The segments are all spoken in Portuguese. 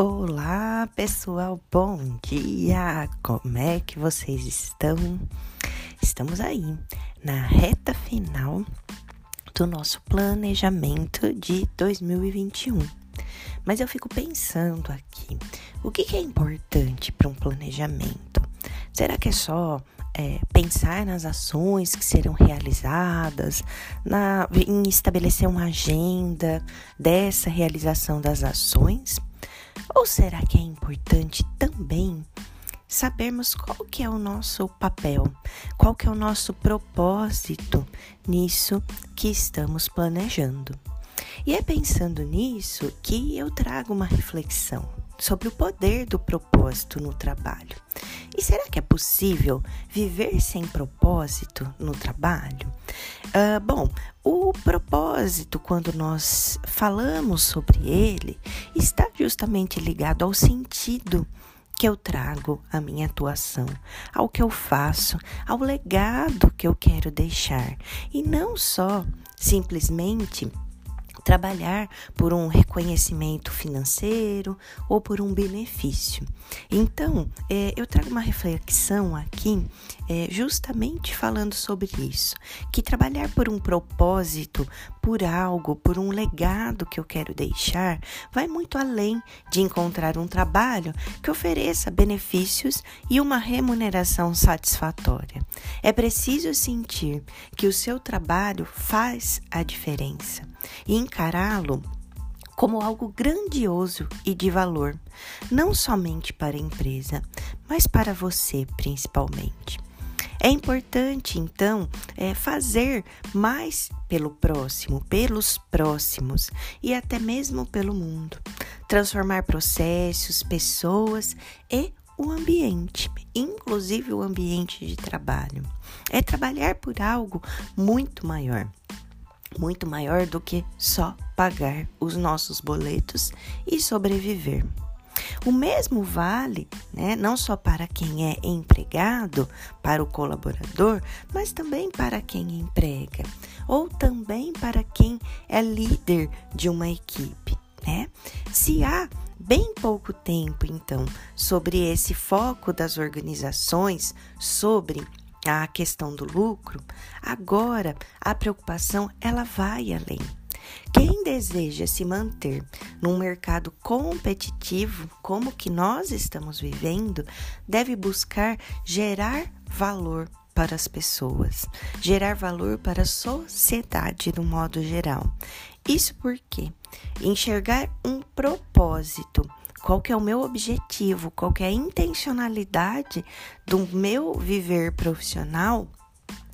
Olá, pessoal, bom dia! Como é que vocês estão? Estamos aí na reta final do nosso planejamento de 2021. Mas eu fico pensando aqui, o que, é importante para um planejamento? Será que é só é, pensar nas ações que serão realizadas, na, em estabelecer uma agenda dessa realização das ações? Ou será que é importante também sabermos qual que é o nosso papel, qual que é o nosso propósito nisso que estamos planejando? E é pensando nisso que eu trago uma reflexão sobre o poder do propósito no trabalho. E será que é possível viver sem propósito no trabalho? Uh, bom, o propósito, quando nós falamos sobre ele, está justamente ligado ao sentido que eu trago à minha atuação, ao que eu faço, ao legado que eu quero deixar. E não só simplesmente trabalhar por um reconhecimento financeiro ou por um benefício. Então, é, eu trago uma reflexão aqui, é, justamente falando sobre isso, que trabalhar por um propósito, por algo, por um legado que eu quero deixar, vai muito além de encontrar um trabalho que ofereça benefícios e uma remuneração satisfatória. É preciso sentir que o seu trabalho faz a diferença e encará-lo como algo grandioso e de valor, não somente para a empresa, mas para você principalmente. É importante, então, é, fazer mais pelo próximo, pelos próximos e até mesmo pelo mundo. Transformar processos, pessoas e o ambiente, inclusive o ambiente de trabalho. É trabalhar por algo muito maior muito maior do que só pagar os nossos boletos e sobreviver. O mesmo vale, né, não só para quem é empregado, para o colaborador, mas também para quem emprega, ou também para quem é líder de uma equipe, né? Se há bem pouco tempo, então, sobre esse foco das organizações sobre a questão do lucro, agora a preocupação ela vai além. Quem deseja se manter num mercado competitivo como que nós estamos vivendo, deve buscar gerar valor para as pessoas, gerar valor para a sociedade no modo geral. Isso porque enxergar um propósito qual que é o meu objetivo, qual que é a intencionalidade do meu viver profissional,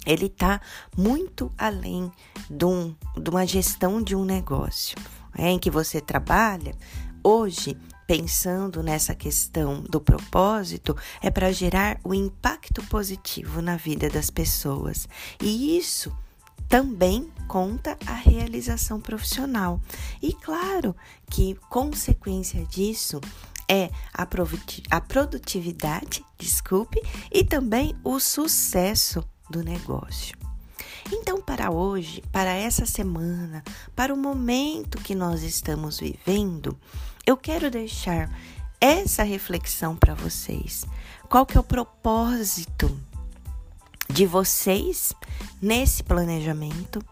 ele está muito além de, um, de, uma gestão de um negócio é, em que você trabalha. Hoje, pensando nessa questão do propósito, é para gerar o um impacto positivo na vida das pessoas. E isso também conta a realização profissional. E claro que consequência disso é a produtividade, desculpe, e também o sucesso do negócio. Então, para hoje, para essa semana, para o momento que nós estamos vivendo, eu quero deixar essa reflexão para vocês. Qual que é o propósito de vocês nesse planejamento.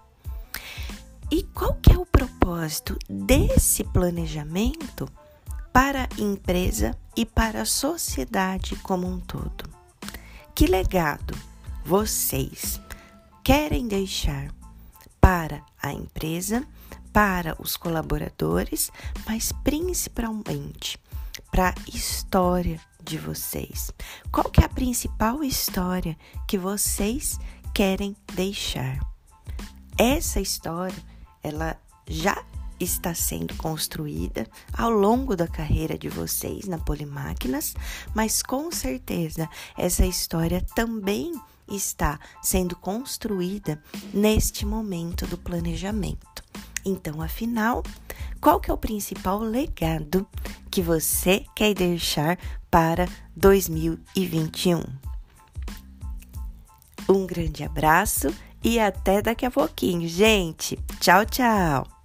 E qual que é o propósito desse planejamento para a empresa e para a sociedade como um todo? Que legado vocês querem deixar para a empresa, para os colaboradores, mas principalmente para a história de vocês. Qual que é a principal história que vocês querem deixar? Essa história, ela já está sendo construída ao longo da carreira de vocês na Polimáquinas, mas com certeza essa história também está sendo construída neste momento do planejamento. Então, afinal, qual que é o principal legado que você quer deixar para 2021? Um grande abraço e até daqui a pouquinho, gente. Tchau, tchau.